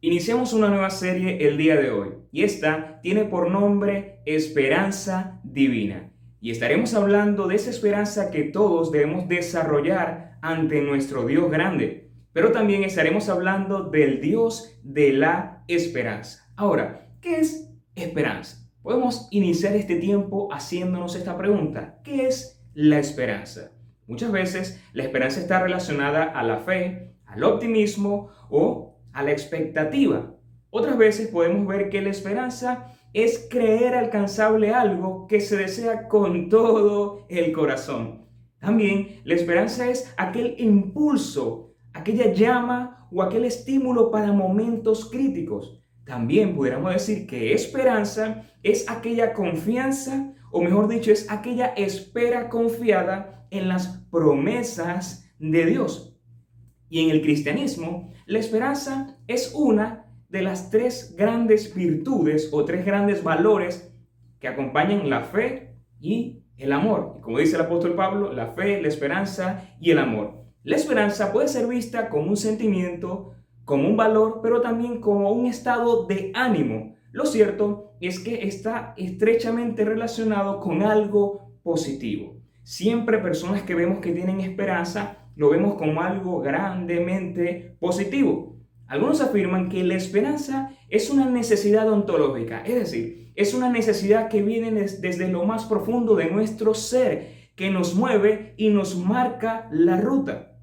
Iniciamos una nueva serie el día de hoy y esta tiene por nombre Esperanza Divina. Y estaremos hablando de esa esperanza que todos debemos desarrollar ante nuestro Dios grande. Pero también estaremos hablando del Dios de la esperanza. Ahora, ¿qué es esperanza? Podemos iniciar este tiempo haciéndonos esta pregunta. ¿Qué es la esperanza? Muchas veces la esperanza está relacionada a la fe, al optimismo o a la expectativa. Otras veces podemos ver que la esperanza es creer alcanzable algo que se desea con todo el corazón. También la esperanza es aquel impulso, aquella llama o aquel estímulo para momentos críticos. También pudiéramos decir que esperanza es aquella confianza, o mejor dicho, es aquella espera confiada en las promesas de Dios. Y en el cristianismo, la esperanza es una de las tres grandes virtudes o tres grandes valores que acompañan la fe y el amor. Como dice el apóstol Pablo, la fe, la esperanza y el amor. La esperanza puede ser vista como un sentimiento, como un valor, pero también como un estado de ánimo. Lo cierto es que está estrechamente relacionado con algo positivo. Siempre personas que vemos que tienen esperanza lo vemos como algo grandemente positivo. Algunos afirman que la esperanza es una necesidad ontológica, es decir, es una necesidad que viene desde lo más profundo de nuestro ser, que nos mueve y nos marca la ruta.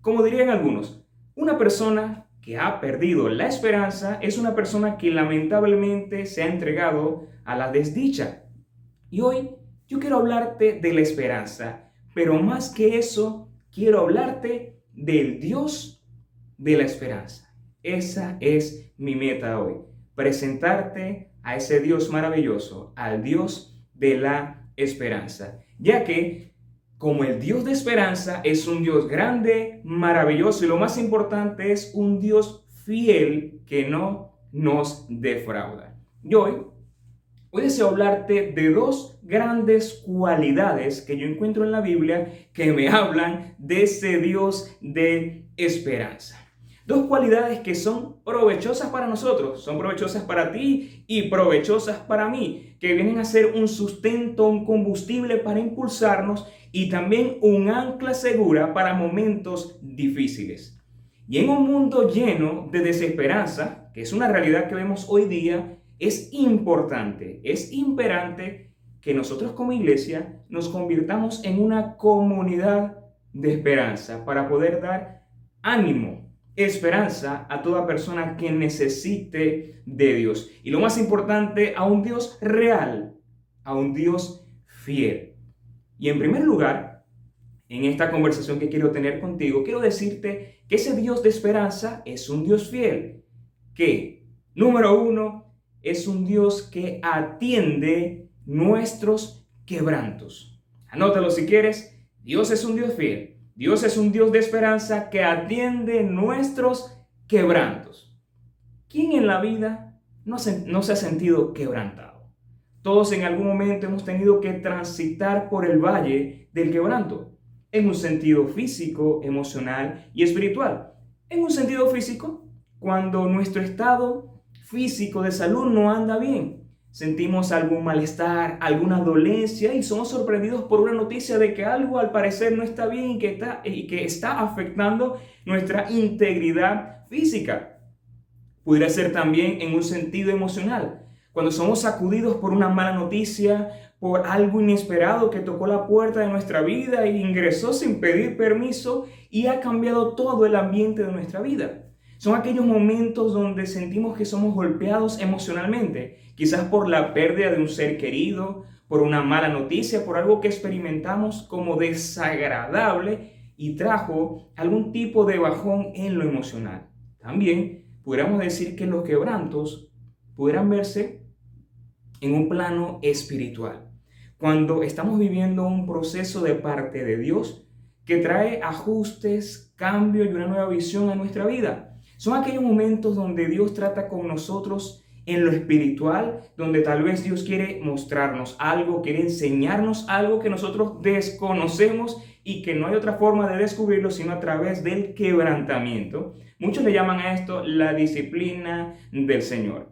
Como dirían algunos, una persona que ha perdido la esperanza es una persona que lamentablemente se ha entregado a la desdicha. Y hoy yo quiero hablarte de la esperanza, pero más que eso, quiero hablarte del Dios de la esperanza. Esa es mi meta hoy, presentarte a ese Dios maravilloso, al Dios de la esperanza, ya que como el Dios de esperanza es un Dios grande, maravilloso y lo más importante es un Dios fiel que no nos defrauda. Y hoy Hoy deseo hablarte de dos grandes cualidades que yo encuentro en la Biblia que me hablan de ese Dios de esperanza. Dos cualidades que son provechosas para nosotros, son provechosas para ti y provechosas para mí, que vienen a ser un sustento, un combustible para impulsarnos y también un ancla segura para momentos difíciles. Y en un mundo lleno de desesperanza, que es una realidad que vemos hoy día, es importante, es imperante que nosotros como iglesia nos convirtamos en una comunidad de esperanza para poder dar ánimo, esperanza a toda persona que necesite de Dios. Y lo más importante, a un Dios real, a un Dios fiel. Y en primer lugar, en esta conversación que quiero tener contigo, quiero decirte que ese Dios de esperanza es un Dios fiel. Que, número uno, es un Dios que atiende nuestros quebrantos. Anótalo si quieres. Dios es un Dios fiel. Dios es un Dios de esperanza que atiende nuestros quebrantos. ¿Quién en la vida no se, no se ha sentido quebrantado? Todos en algún momento hemos tenido que transitar por el valle del quebranto, en un sentido físico, emocional y espiritual. En un sentido físico, cuando nuestro estado físico de salud no anda bien. Sentimos algún malestar, alguna dolencia y somos sorprendidos por una noticia de que algo al parecer no está bien y que está, y que está afectando nuestra integridad física. Pudiera ser también en un sentido emocional. Cuando somos sacudidos por una mala noticia, por algo inesperado que tocó la puerta de nuestra vida e ingresó sin pedir permiso y ha cambiado todo el ambiente de nuestra vida. Son aquellos momentos donde sentimos que somos golpeados emocionalmente, quizás por la pérdida de un ser querido, por una mala noticia, por algo que experimentamos como desagradable y trajo algún tipo de bajón en lo emocional. También pudiéramos decir que los quebrantos pudieran verse en un plano espiritual. Cuando estamos viviendo un proceso de parte de Dios que trae ajustes, cambio y una nueva visión a nuestra vida. Son aquellos momentos donde Dios trata con nosotros en lo espiritual, donde tal vez Dios quiere mostrarnos algo, quiere enseñarnos algo que nosotros desconocemos y que no hay otra forma de descubrirlo sino a través del quebrantamiento. Muchos le llaman a esto la disciplina del Señor.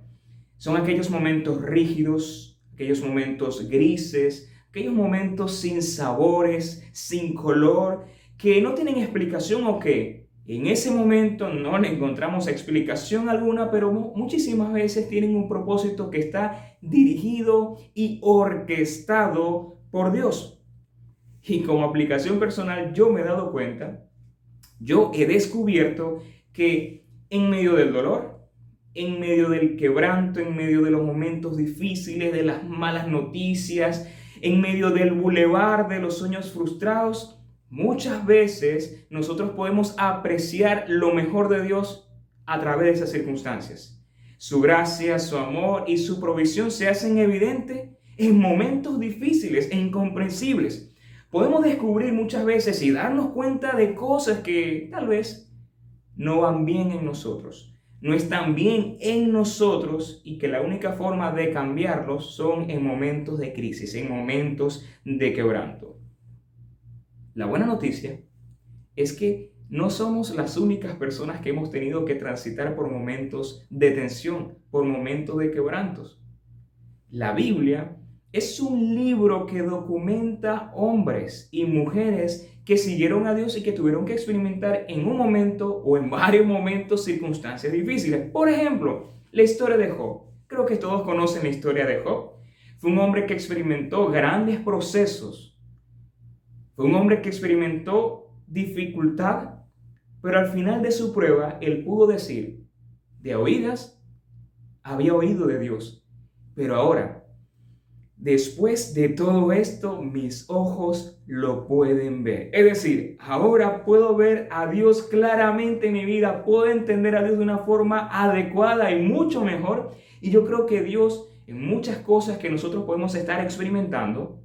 Son aquellos momentos rígidos, aquellos momentos grises, aquellos momentos sin sabores, sin color, que no tienen explicación o que en ese momento no le encontramos explicación alguna, pero muchísimas veces tienen un propósito que está dirigido y orquestado por Dios. Y como aplicación personal yo me he dado cuenta, yo he descubierto que en medio del dolor, en medio del quebranto, en medio de los momentos difíciles, de las malas noticias, en medio del bulevar de los sueños frustrados, muchas veces nosotros podemos apreciar lo mejor de Dios a través de esas circunstancias. Su gracia, su amor y su provisión se hacen evidentes en momentos difíciles e incomprensibles podemos descubrir muchas veces y darnos cuenta de cosas que tal vez no van bien en nosotros, no están bien en nosotros y que la única forma de cambiarlos son en momentos de crisis, en momentos de quebranto. La buena noticia es que no somos las únicas personas que hemos tenido que transitar por momentos de tensión, por momentos de quebrantos. La Biblia es un libro que documenta hombres y mujeres que siguieron a Dios y que tuvieron que experimentar en un momento o en varios momentos circunstancias difíciles. Por ejemplo, la historia de Job. Creo que todos conocen la historia de Job. Fue un hombre que experimentó grandes procesos. Fue un hombre que experimentó dificultad, pero al final de su prueba él pudo decir, de oídas, había oído de Dios, pero ahora Después de todo esto, mis ojos lo pueden ver. Es decir, ahora puedo ver a Dios claramente en mi vida, puedo entender a Dios de una forma adecuada y mucho mejor. Y yo creo que Dios, en muchas cosas que nosotros podemos estar experimentando,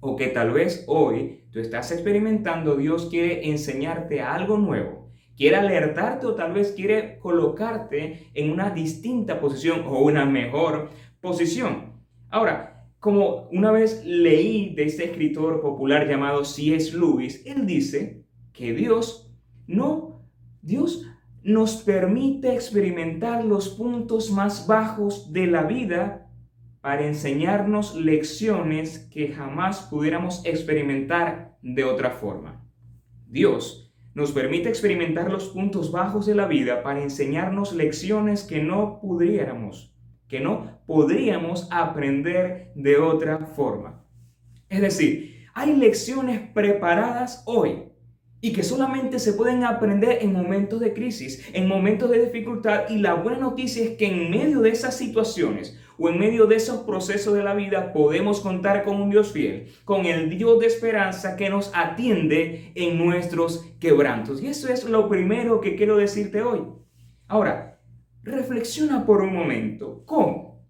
o que tal vez hoy tú estás experimentando, Dios quiere enseñarte algo nuevo. Quiere alertarte o tal vez quiere colocarte en una distinta posición o una mejor posición. Ahora, como una vez leí de este escritor popular llamado C.S. Lewis, él dice que Dios no, Dios nos permite experimentar los puntos más bajos de la vida para enseñarnos lecciones que jamás pudiéramos experimentar de otra forma. Dios nos permite experimentar los puntos bajos de la vida para enseñarnos lecciones que no pudiéramos que no podríamos aprender de otra forma. Es decir, hay lecciones preparadas hoy y que solamente se pueden aprender en momentos de crisis, en momentos de dificultad. Y la buena noticia es que en medio de esas situaciones o en medio de esos procesos de la vida podemos contar con un Dios fiel, con el Dios de esperanza que nos atiende en nuestros quebrantos. Y eso es lo primero que quiero decirte hoy. Ahora, reflexiona por un momento. ¿Cómo?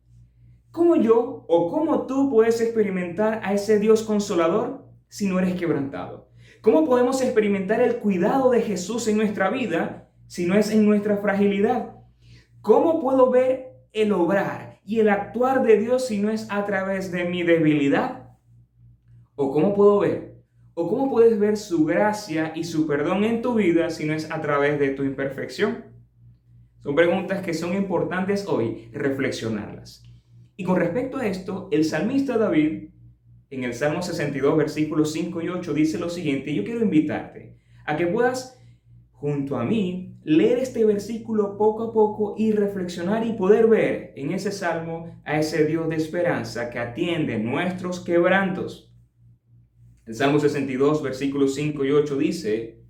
¿Cómo yo o cómo tú puedes experimentar a ese Dios consolador si no eres quebrantado? ¿Cómo podemos experimentar el cuidado de Jesús en nuestra vida si no es en nuestra fragilidad? ¿Cómo puedo ver el obrar y el actuar de Dios si no es a través de mi debilidad? ¿O cómo puedo ver? ¿O cómo puedes ver su gracia y su perdón en tu vida si no es a través de tu imperfección? Son preguntas que son importantes hoy reflexionarlas. Y con respecto a esto, el salmista David, en el Salmo 62, versículos 5 y 8, dice lo siguiente, yo quiero invitarte a que puedas, junto a mí, leer este versículo poco a poco y reflexionar y poder ver en ese salmo a ese Dios de esperanza que atiende nuestros quebrantos. El Salmo 62, versículos 5 y 8 dice,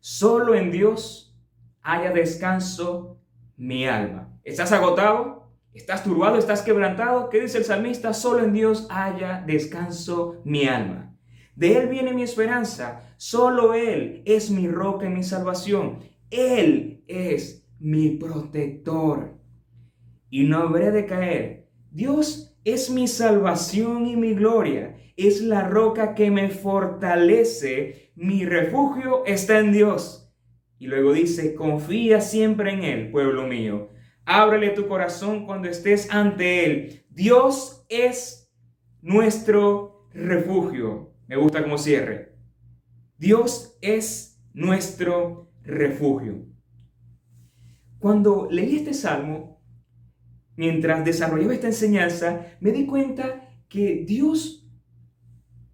solo en Dios haya descanso mi alma. ¿Estás agotado? ¿Estás turbado? ¿Estás quebrantado? ¿Qué dice el salmista? Solo en Dios haya descanso mi alma. De Él viene mi esperanza. Solo Él es mi roca y mi salvación. Él es mi protector. Y no habré de caer. Dios es mi salvación y mi gloria. Es la roca que me fortalece. Mi refugio está en Dios. Y luego dice, confía siempre en Él, pueblo mío. Ábrele tu corazón cuando estés ante Él. Dios es nuestro refugio. Me gusta como cierre. Dios es nuestro refugio. Cuando leí este salmo, mientras desarrollaba esta enseñanza, me di cuenta que Dios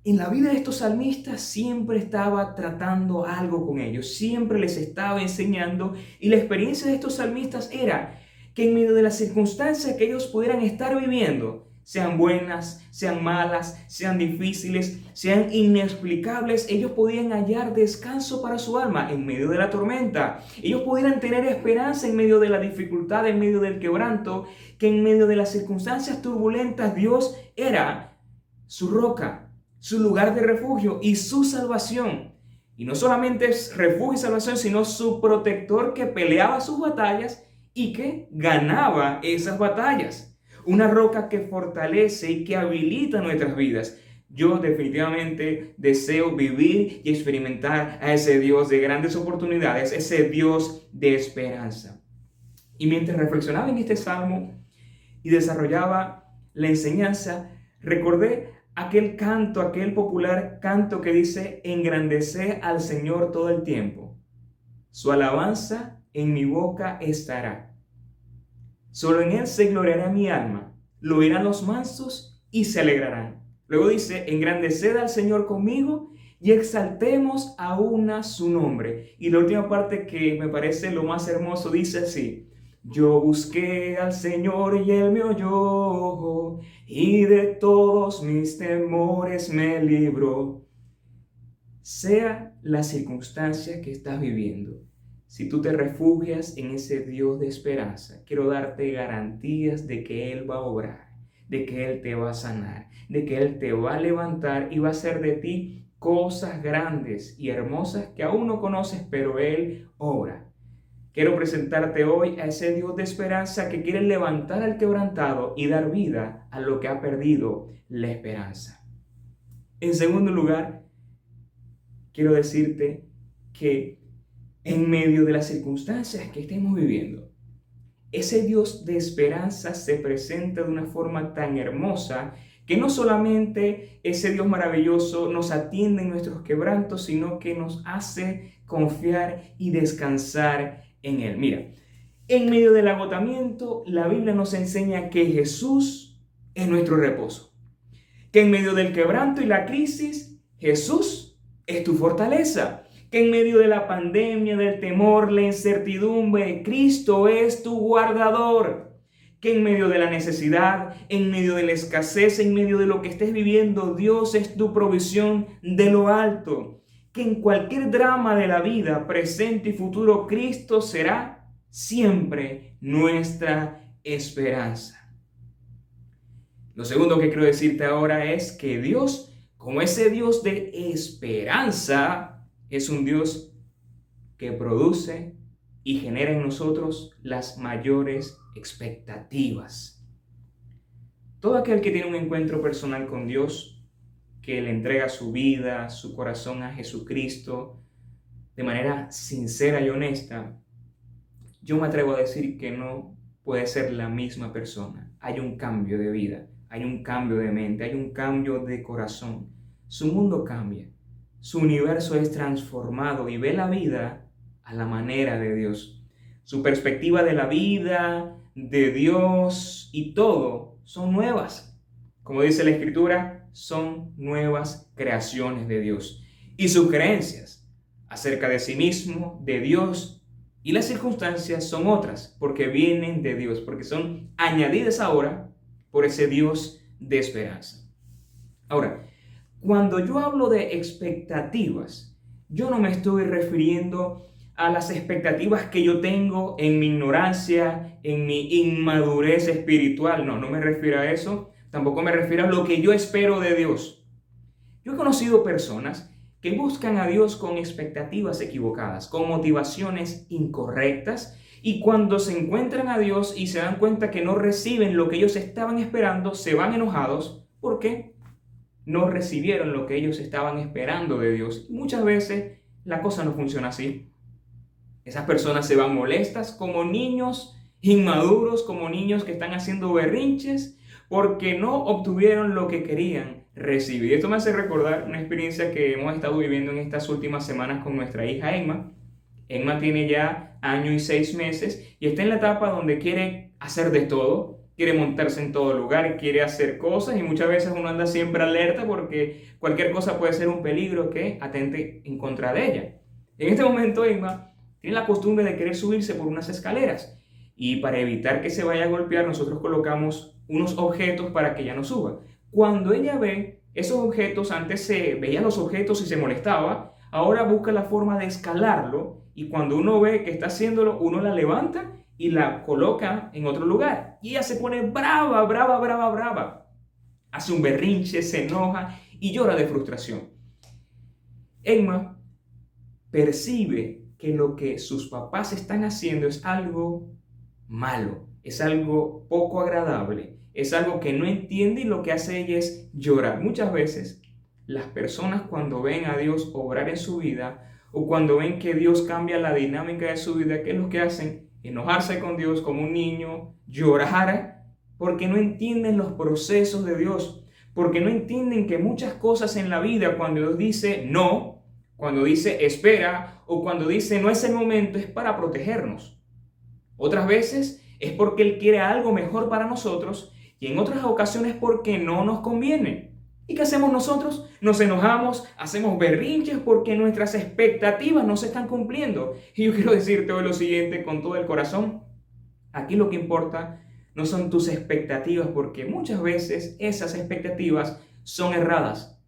en la vida de estos salmistas siempre estaba tratando algo con ellos, siempre les estaba enseñando y la experiencia de estos salmistas era que en medio de las circunstancias que ellos pudieran estar viviendo, sean buenas, sean malas, sean difíciles, sean inexplicables, ellos podían hallar descanso para su alma en medio de la tormenta. Ellos pudieran tener esperanza en medio de la dificultad, en medio del quebranto, que en medio de las circunstancias turbulentas Dios era su roca, su lugar de refugio y su salvación. Y no solamente es refugio y salvación, sino su protector que peleaba sus batallas y que ganaba esas batallas una roca que fortalece y que habilita nuestras vidas. Yo definitivamente deseo vivir y experimentar a ese Dios de grandes oportunidades, ese Dios de esperanza. Y mientras reflexionaba en este salmo y desarrollaba la enseñanza, recordé aquel canto, aquel popular canto que dice, engrandece al Señor todo el tiempo. Su alabanza en mi boca estará. Solo en Él se gloriará mi alma, lo oirán los mansos y se alegrarán. Luego dice, engrandeced al Señor conmigo y exaltemos aún a su nombre. Y la última parte que me parece lo más hermoso dice así, yo busqué al Señor y Él me oyó, y de todos mis temores me libró. Sea la circunstancia que estás viviendo, si tú te refugias en ese Dios de esperanza, quiero darte garantías de que Él va a obrar, de que Él te va a sanar, de que Él te va a levantar y va a hacer de ti cosas grandes y hermosas que aún no conoces, pero Él obra. Quiero presentarte hoy a ese Dios de esperanza que quiere levantar al quebrantado y dar vida a lo que ha perdido la esperanza. En segundo lugar, quiero decirte que en medio de las circunstancias que estemos viviendo. Ese Dios de esperanza se presenta de una forma tan hermosa que no solamente ese Dios maravilloso nos atiende en nuestros quebrantos, sino que nos hace confiar y descansar en Él. Mira, en medio del agotamiento, la Biblia nos enseña que Jesús es nuestro reposo. Que en medio del quebranto y la crisis, Jesús es tu fortaleza que en medio de la pandemia, del temor, la incertidumbre, Cristo es tu guardador. Que en medio de la necesidad, en medio de la escasez, en medio de lo que estés viviendo, Dios es tu provisión de lo alto. Que en cualquier drama de la vida, presente y futuro, Cristo será siempre nuestra esperanza. Lo segundo que quiero decirte ahora es que Dios, como ese Dios de esperanza, es un Dios que produce y genera en nosotros las mayores expectativas. Todo aquel que tiene un encuentro personal con Dios, que le entrega su vida, su corazón a Jesucristo de manera sincera y honesta, yo me atrevo a decir que no puede ser la misma persona. Hay un cambio de vida, hay un cambio de mente, hay un cambio de corazón. Su mundo cambia su universo es transformado y ve la vida a la manera de Dios. Su perspectiva de la vida, de Dios y todo son nuevas. Como dice la Escritura, son nuevas creaciones de Dios. Y sus creencias acerca de sí mismo, de Dios y las circunstancias son otras, porque vienen de Dios, porque son añadidas ahora por ese Dios de esperanza. Ahora, cuando yo hablo de expectativas, yo no me estoy refiriendo a las expectativas que yo tengo en mi ignorancia, en mi inmadurez espiritual. No, no me refiero a eso. Tampoco me refiero a lo que yo espero de Dios. Yo he conocido personas que buscan a Dios con expectativas equivocadas, con motivaciones incorrectas, y cuando se encuentran a Dios y se dan cuenta que no reciben lo que ellos estaban esperando, se van enojados. ¿Por qué? No recibieron lo que ellos estaban esperando de Dios. muchas veces la cosa no funciona así. Esas personas se van molestas como niños inmaduros, como niños que están haciendo berrinches porque no obtuvieron lo que querían, recibir. Esto me hace recordar una experiencia que hemos estado viviendo en estas últimas semanas con nuestra hija Emma. Emma tiene ya año y seis meses y está en la etapa donde quiere hacer de todo, quiere montarse en todo lugar, quiere hacer cosas y muchas veces uno anda siempre alerta porque cualquier cosa puede ser un peligro que atente en contra de ella. En este momento Emma tiene la costumbre de querer subirse por unas escaleras y para evitar que se vaya a golpear nosotros colocamos unos objetos para que ella no suba. Cuando ella ve esos objetos, antes se veía los objetos y se molestaba, ahora busca la forma de escalarlo y cuando uno ve que está haciéndolo, uno la levanta y la coloca en otro lugar. Y ella se pone brava, brava, brava, brava. Hace un berrinche, se enoja y llora de frustración. Emma percibe que lo que sus papás están haciendo es algo malo, es algo poco agradable, es algo que no entiende y lo que hace ella es llorar. Muchas veces las personas cuando ven a Dios obrar en su vida o cuando ven que Dios cambia la dinámica de su vida, ¿qué es lo que hacen? Enojarse con Dios como un niño, llorar, porque no entienden los procesos de Dios, porque no entienden que muchas cosas en la vida, cuando Dios dice no, cuando dice espera o cuando dice no es el momento, es para protegernos. Otras veces es porque Él quiere algo mejor para nosotros y en otras ocasiones porque no nos conviene. ¿Y qué hacemos nosotros? Nos enojamos, hacemos berrinches porque nuestras expectativas no se están cumpliendo. Y yo quiero decirte hoy lo siguiente con todo el corazón. Aquí lo que importa no son tus expectativas porque muchas veces esas expectativas son erradas.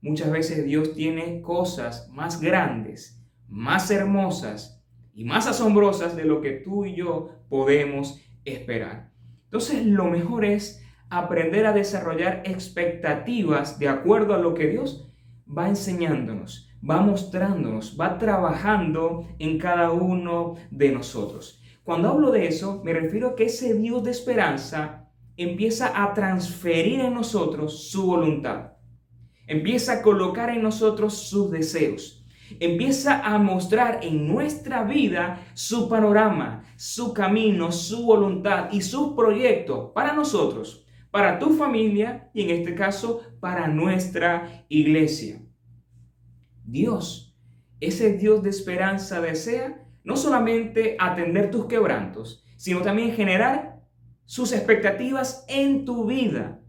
Muchas veces Dios tiene cosas más grandes, más hermosas y más asombrosas de lo que tú y yo podemos esperar. Entonces lo mejor es aprender a desarrollar expectativas de acuerdo a lo que Dios va enseñándonos, va mostrándonos, va trabajando en cada uno de nosotros. Cuando hablo de eso, me refiero a que ese Dios de esperanza empieza a transferir en nosotros su voluntad, empieza a colocar en nosotros sus deseos, empieza a mostrar en nuestra vida su panorama, su camino, su voluntad y sus proyectos para nosotros para tu familia y en este caso para nuestra iglesia. Dios, ese Dios de esperanza desea no solamente atender tus quebrantos, sino también generar sus expectativas en tu vida,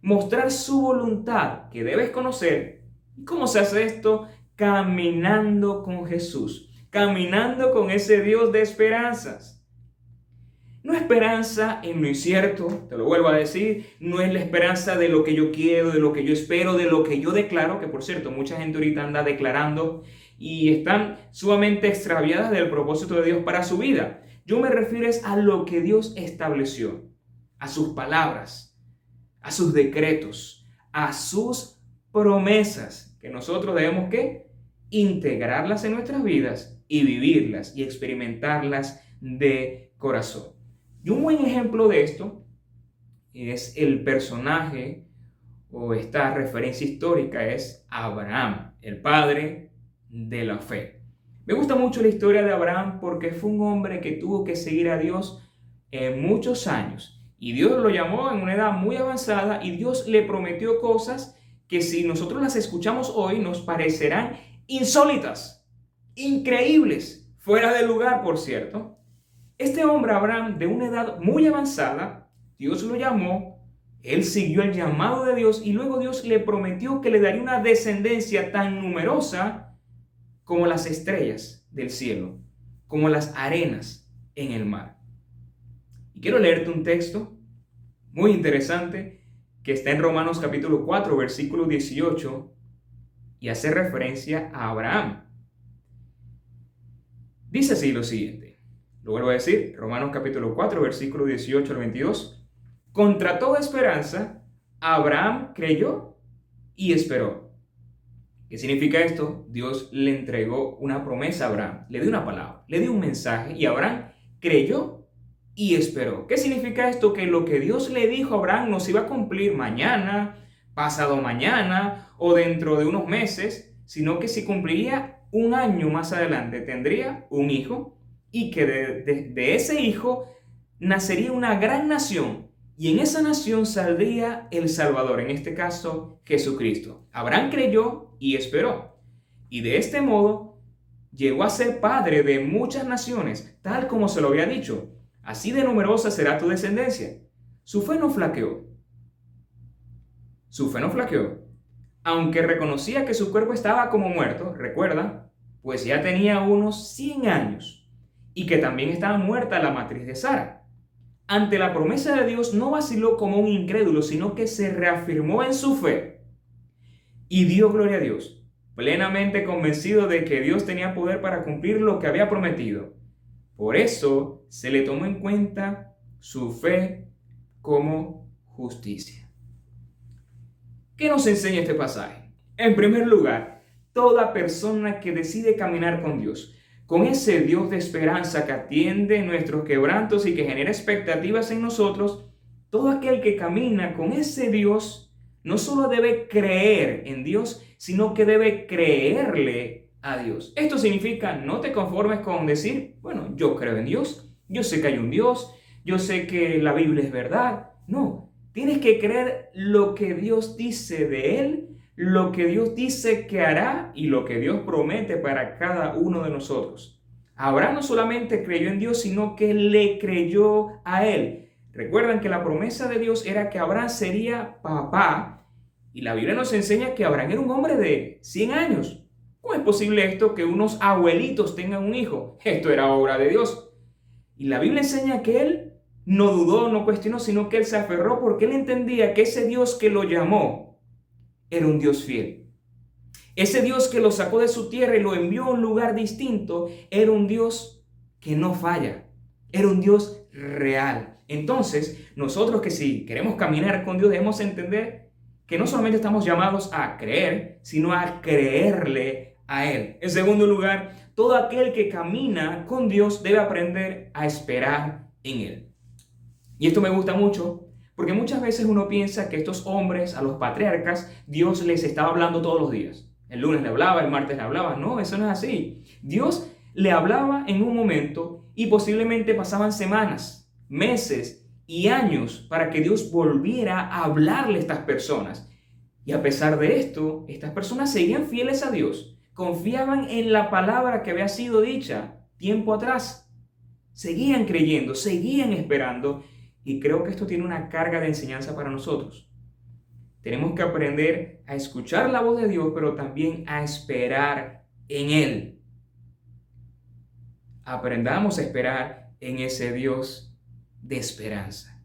mostrar su voluntad que debes conocer. ¿Y cómo se hace esto? Caminando con Jesús, caminando con ese Dios de esperanzas. No esperanza en lo incierto, te lo vuelvo a decir, no es la esperanza de lo que yo quiero, de lo que yo espero, de lo que yo declaro, que por cierto, mucha gente ahorita anda declarando y están sumamente extraviadas del propósito de Dios para su vida. Yo me refiero a lo que Dios estableció, a sus palabras, a sus decretos, a sus promesas, que nosotros debemos que integrarlas en nuestras vidas y vivirlas y experimentarlas de corazón. Y un buen ejemplo de esto es el personaje o esta referencia histórica es Abraham, el padre de la fe. Me gusta mucho la historia de Abraham porque fue un hombre que tuvo que seguir a Dios en muchos años y Dios lo llamó en una edad muy avanzada y Dios le prometió cosas que si nosotros las escuchamos hoy nos parecerán insólitas, increíbles, fuera de lugar, por cierto. Este hombre, Abraham, de una edad muy avanzada, Dios lo llamó, él siguió el llamado de Dios y luego Dios le prometió que le daría una descendencia tan numerosa como las estrellas del cielo, como las arenas en el mar. Y quiero leerte un texto muy interesante que está en Romanos capítulo 4, versículo 18, y hace referencia a Abraham. Dice así lo siguiente. Lo vuelvo a decir, Romanos capítulo 4, versículo 18 al 22. Contra toda esperanza, Abraham creyó y esperó. ¿Qué significa esto? Dios le entregó una promesa a Abraham, le dio una palabra, le dio un mensaje y Abraham creyó y esperó. ¿Qué significa esto? Que lo que Dios le dijo a Abraham no se iba a cumplir mañana, pasado mañana o dentro de unos meses, sino que se cumpliría un año más adelante. Tendría un hijo y que de, ese hijo nacería una gran nación y en esa nación saldría el Salvador, en este caso Jesucristo. Abraham creyó y esperó. Y de este modo llegó a ser padre de muchas naciones, tal como se lo había dicho. Así de numerosa será tu descendencia. Su fe no flaqueó. Su fe no flaqueó. Aunque reconocía que su cuerpo estaba como muerto, recuerda, pues ya tenía unos 100 años y que también estaba muerta la matriz de Sara. Ante la promesa de Dios no vaciló como un incrédulo, sino que se reafirmó en su fe y dio gloria a Dios, plenamente convencido de que Dios tenía poder para cumplir lo que había prometido. Por eso se le tomó en cuenta su fe como justicia. ¿Qué nos enseña este pasaje? En primer lugar, toda persona que decide caminar con Dios, con ese Dios de esperanza que atiende nuestros quebrantos y que genera expectativas en nosotros, todo aquel que camina con ese Dios no solo debe creer en Dios, sino que debe creerle a Dios. Esto significa no te conformes con decir, bueno, yo creo en Dios, yo sé que hay un Dios, yo sé que la Biblia es verdad. No, tienes que creer lo que Dios dice de Él lo que Dios dice que hará y lo que Dios promete para cada uno de nosotros. Abraham no solamente creyó en Dios, sino que le creyó a Él. Recuerdan que la promesa de Dios era que Abraham sería papá y la Biblia nos enseña que Abraham era un hombre de 100 años. ¿Cómo es posible esto que unos abuelitos tengan un hijo? Esto era obra de Dios. Y la Biblia enseña que él no dudó, no cuestionó, sino que él se aferró porque él entendía que ese Dios que lo llamó, era un Dios fiel. Ese Dios que lo sacó de su tierra y lo envió a un lugar distinto era un Dios que no falla. Era un Dios real. Entonces, nosotros que si queremos caminar con Dios debemos entender que no solamente estamos llamados a creer, sino a creerle a Él. En segundo lugar, todo aquel que camina con Dios debe aprender a esperar en Él. Y esto me gusta mucho porque muchas veces uno piensa que estos hombres, a los patriarcas, Dios les estaba hablando todos los días. El lunes le hablaba, el martes le hablaba. No, eso no es así. Dios le hablaba en un momento y posiblemente pasaban semanas, meses y años para que Dios volviera a hablarle a estas personas. Y a pesar de esto, estas personas seguían fieles a Dios, confiaban en la palabra que había sido dicha tiempo atrás. Seguían creyendo, seguían esperando y creo que esto tiene una carga de enseñanza para nosotros. Tenemos que aprender a escuchar la voz de Dios, pero también a esperar en Él. Aprendamos a esperar en ese Dios de esperanza.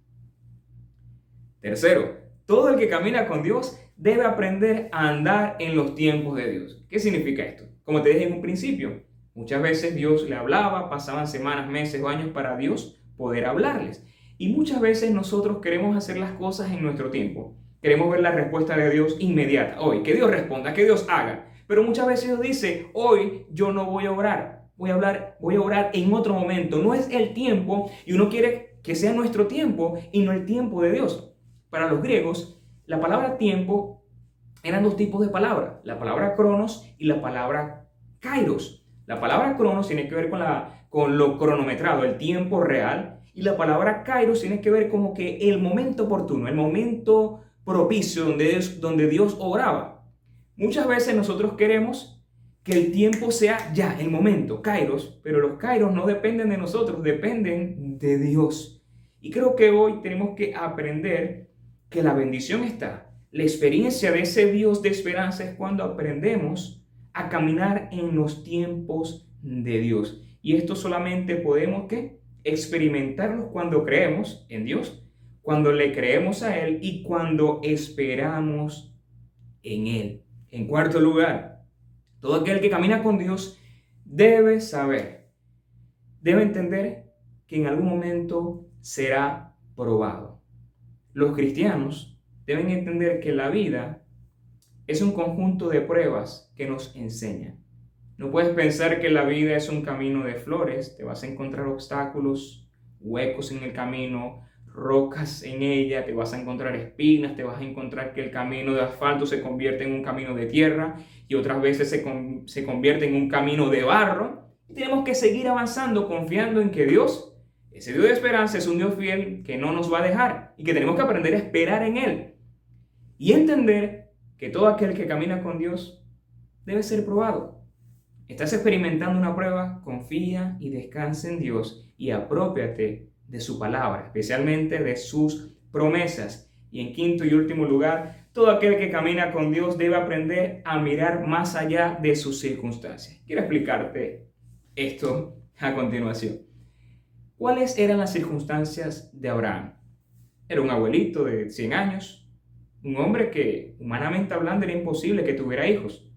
Tercero, todo el que camina con Dios debe aprender a andar en los tiempos de Dios. ¿Qué significa esto? Como te dije en un principio, muchas veces Dios le hablaba, pasaban semanas, meses o años para Dios poder hablarles. Y muchas veces nosotros queremos hacer las cosas en nuestro tiempo. Queremos ver la respuesta de Dios inmediata, hoy, que Dios responda, que Dios haga. Pero muchas veces Dios dice, hoy yo no voy a orar, voy a hablar, voy a orar en otro momento. No es el tiempo y uno quiere que sea nuestro tiempo y no el tiempo de Dios. Para los griegos, la palabra tiempo eran dos tipos de palabras, la palabra cronos y la palabra kairos. La palabra cronos tiene que ver con, la, con lo cronometrado, el tiempo real, y la palabra kairos tiene que ver como que el momento oportuno, el momento propicio donde Dios, donde Dios obraba. Muchas veces nosotros queremos que el tiempo sea ya, el momento, kairos, pero los kairos no dependen de nosotros, dependen de Dios. Y creo que hoy tenemos que aprender que la bendición está. La experiencia de ese Dios de esperanza es cuando aprendemos a caminar en los tiempos de Dios. Y esto solamente podemos que experimentarlos cuando creemos en Dios, cuando le creemos a Él y cuando esperamos en Él. En cuarto lugar, todo aquel que camina con Dios debe saber, debe entender que en algún momento será probado. Los cristianos deben entender que la vida es un conjunto de pruebas que nos enseñan. No puedes pensar que la vida es un camino de flores, te vas a encontrar obstáculos, huecos en el camino, rocas en ella, te vas a encontrar espinas, te vas a encontrar que el camino de asfalto se convierte en un camino de tierra y otras veces se, se convierte en un camino de barro. Y tenemos que seguir avanzando confiando en que Dios Ese Dios de esperanza es un Dios fiel que no nos va a dejar y que tenemos que aprender a esperar en Él y entender que todo aquel que camina con Dios debe ser probado. Estás experimentando una prueba, confía y descansa en Dios y apropiate de su palabra, especialmente de sus promesas. Y en quinto y último lugar, todo aquel que camina con Dios debe aprender a mirar más allá de sus circunstancias. Quiero explicarte esto a continuación. ¿Cuáles eran las circunstancias de Abraham? Era un abuelito de 100 años, un hombre que, humanamente hablando, era imposible que tuviera hijos,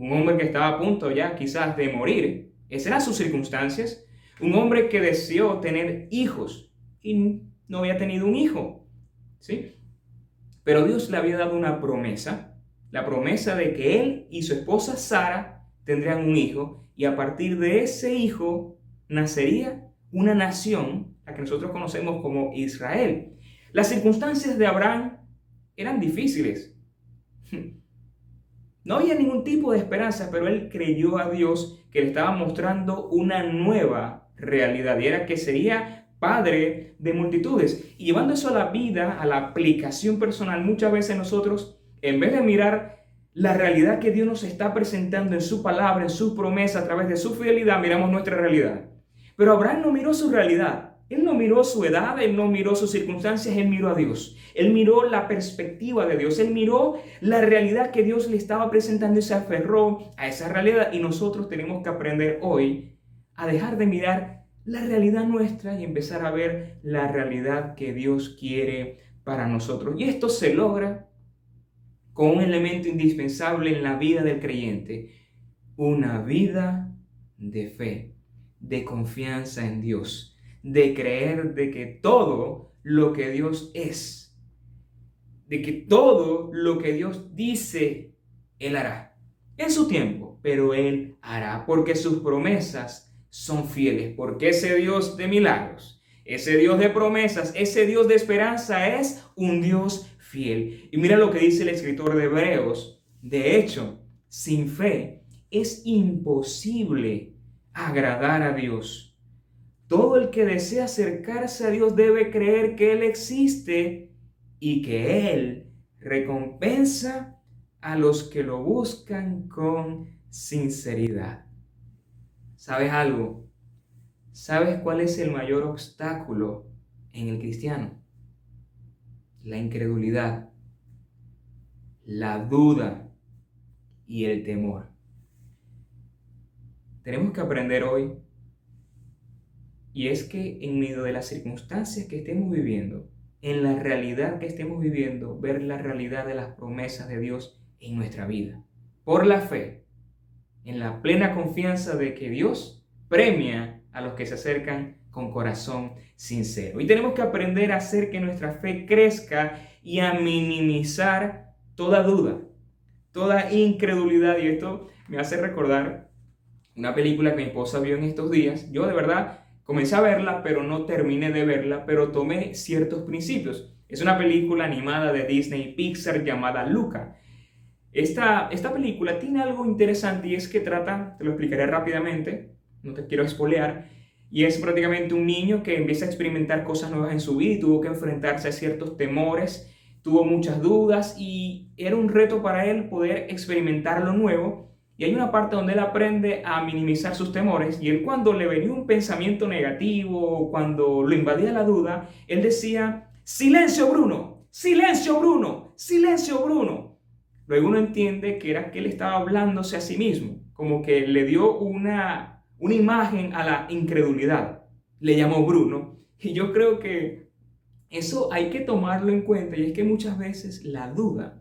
un hombre que estaba a punto ya quizás de morir. Esas eran sus circunstancias. Un hombre que deseó tener hijos y no había tenido un hijo. ¿Sí? Pero Dios le había dado una promesa, la promesa de que él y su esposa Sara tendrían un hijo y a partir de ese hijo nacería una nación, la que nosotros conocemos como Israel. Las circunstancias de Abraham eran difíciles. No había ningún tipo de esperanza, pero él creyó a Dios que le estaba mostrando una nueva realidad y era que sería padre de multitudes. Y llevando eso a la vida, a la aplicación personal, muchas veces nosotros, en vez de mirar la realidad que Dios nos está presentando en su palabra, en su promesa, a través de su fidelidad, miramos nuestra realidad. Pero Abraham no miró su realidad. Él no miró su edad, él no miró sus circunstancias, él miró a Dios. Él miró la perspectiva de Dios, él miró la realidad que Dios le estaba presentando y se aferró a esa realidad. Y nosotros tenemos que aprender hoy a dejar de mirar la realidad nuestra y empezar a ver la realidad que Dios quiere para nosotros. Y esto se logra con un elemento indispensable en la vida del creyente, una vida de fe de confianza en Dios, de creer de que todo lo que Dios es, de que todo lo que Dios dice, Él hará. En su tiempo, pero Él hará, porque sus promesas son fieles, porque ese Dios de milagros, ese Dios de promesas, ese Dios de esperanza es un Dios fiel. Y mira lo que dice el escritor de Hebreos. De hecho, sin fe es imposible agradar a Dios. Todo el que desea acercarse a Dios debe creer que Él existe y que Él recompensa a los que lo buscan con sinceridad. ¿Sabes algo? ¿Sabes cuál es el mayor obstáculo en el cristiano? La incredulidad, la duda y el temor tenemos que aprender hoy y es que en medio de las circunstancias que estemos viviendo, en la realidad que estemos viviendo, ver la realidad de las promesas de Dios en nuestra vida. Por la fe, en la plena confianza de que Dios premia a los que se acercan con corazón sincero. Y tenemos que aprender a hacer que nuestra fe crezca y a minimizar toda duda, toda incredulidad. Y esto me hace recordar una película que mi esposa vio en estos días. Yo de verdad comencé a verla, pero no terminé de verla, pero tomé ciertos principios. Es una película animada de Disney Pixar llamada Luca. Esta, esta película tiene algo interesante y es que trata, te lo explicaré rápidamente, no te quiero espolear, y es prácticamente un niño que empieza a experimentar cosas nuevas en su vida y tuvo que enfrentarse a ciertos temores, tuvo muchas dudas y era un reto para él poder experimentar lo nuevo y hay una parte donde él aprende a minimizar sus temores y él cuando le venía un pensamiento negativo, cuando lo invadía la duda, él decía, silencio Bruno, silencio Bruno, silencio Bruno. Luego uno entiende que era que él estaba hablándose a sí mismo, como que le dio una, una imagen a la incredulidad. Le llamó Bruno. Y yo creo que eso hay que tomarlo en cuenta y es que muchas veces la duda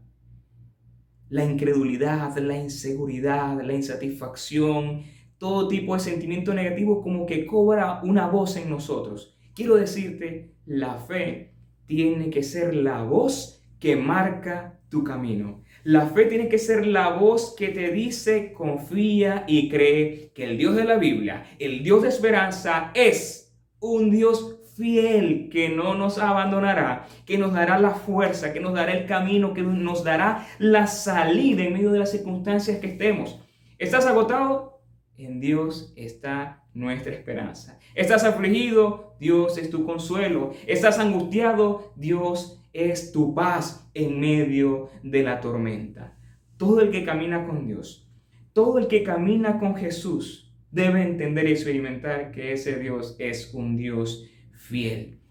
la incredulidad, la inseguridad, la insatisfacción, todo tipo de sentimiento negativo como que cobra una voz en nosotros. Quiero decirte, la fe tiene que ser la voz que marca tu camino. La fe tiene que ser la voz que te dice, confía y cree que el Dios de la Biblia, el Dios de esperanza, es un Dios fiel que no nos abandonará, que nos dará la fuerza, que nos dará el camino, que nos dará la salida en medio de las circunstancias que estemos. ¿Estás agotado? En Dios está nuestra esperanza. Estás afligido, Dios es tu consuelo. Estás angustiado, Dios es tu paz en medio de la tormenta. Todo el que camina con Dios, todo el que camina con Jesús, debe entender y experimentar que ese Dios es un Dios fiel.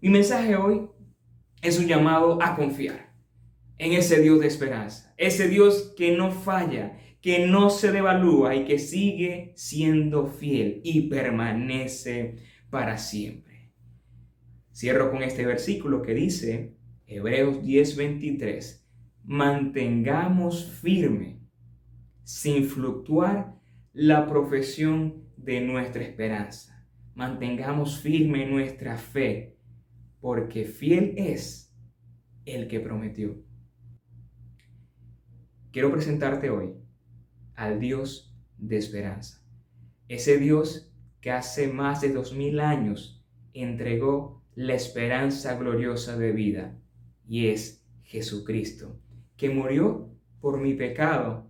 Mi mensaje hoy es un llamado a confiar en ese Dios de esperanza, ese Dios que no falla, que no se devalúa y que sigue siendo fiel y permanece para siempre. Cierro con este versículo que dice, Hebreos 10:23, mantengamos firme, sin fluctuar, la profesión de nuestra esperanza. Mantengamos firme nuestra fe, porque fiel es el que prometió. Quiero presentarte hoy al Dios de esperanza. Ese Dios que hace más de dos mil años entregó la esperanza gloriosa de vida y es Jesucristo, que murió por mi pecado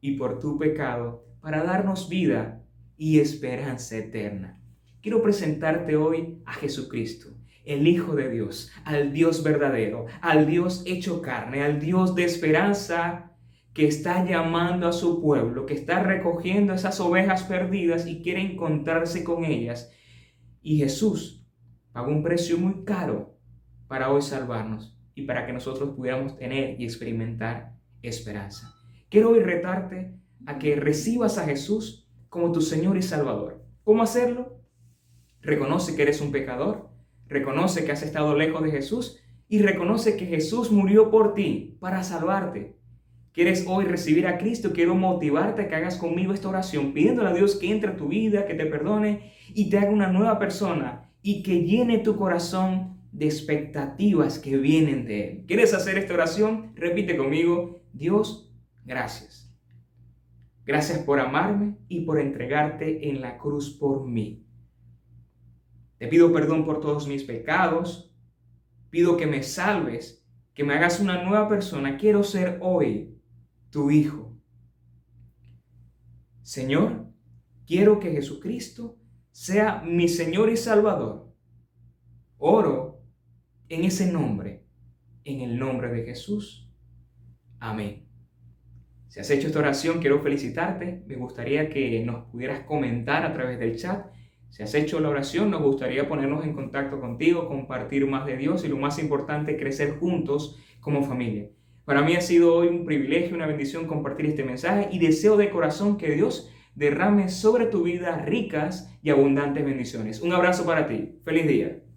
y por tu pecado para darnos vida y esperanza eterna. Quiero presentarte hoy a Jesucristo, el Hijo de Dios, al Dios verdadero, al Dios hecho carne, al Dios de esperanza que está llamando a su pueblo, que está recogiendo esas ovejas perdidas y quiere encontrarse con ellas. Y Jesús pagó un precio muy caro para hoy salvarnos y para que nosotros pudiéramos tener y experimentar esperanza. Quiero hoy retarte a que recibas a Jesús como tu Señor y Salvador. ¿Cómo hacerlo? Reconoce que eres un pecador, reconoce que has estado lejos de Jesús y reconoce que Jesús murió por ti para salvarte quieres hoy recibir a Cristo, quiero motivarte a que hagas conmigo esta oración, pidiéndole a Dios que entre a tu vida, que te perdone y te haga una nueva persona y que llene tu corazón de expectativas que vienen de Él. ¿Quieres hacer esta oración? Repite conmigo, Dios, gracias. Gracias por amarme y por entregarte en la cruz por mí. Te pido perdón por todos mis pecados. Pido que me salves, que me hagas una nueva persona. Quiero ser hoy tu Hijo. Señor, quiero que Jesucristo sea mi Señor y Salvador. Oro en ese nombre, en el nombre de Jesús. Amén. Si has hecho esta oración, quiero felicitarte. Me gustaría que nos pudieras comentar a través del chat. Si has hecho la oración, nos gustaría ponernos en contacto contigo, compartir más de Dios y lo más importante, crecer juntos como familia. Para mí ha sido hoy un privilegio, una bendición compartir este mensaje y deseo de corazón que Dios derrame sobre tu vida ricas y abundantes bendiciones. Un abrazo para ti. Feliz día.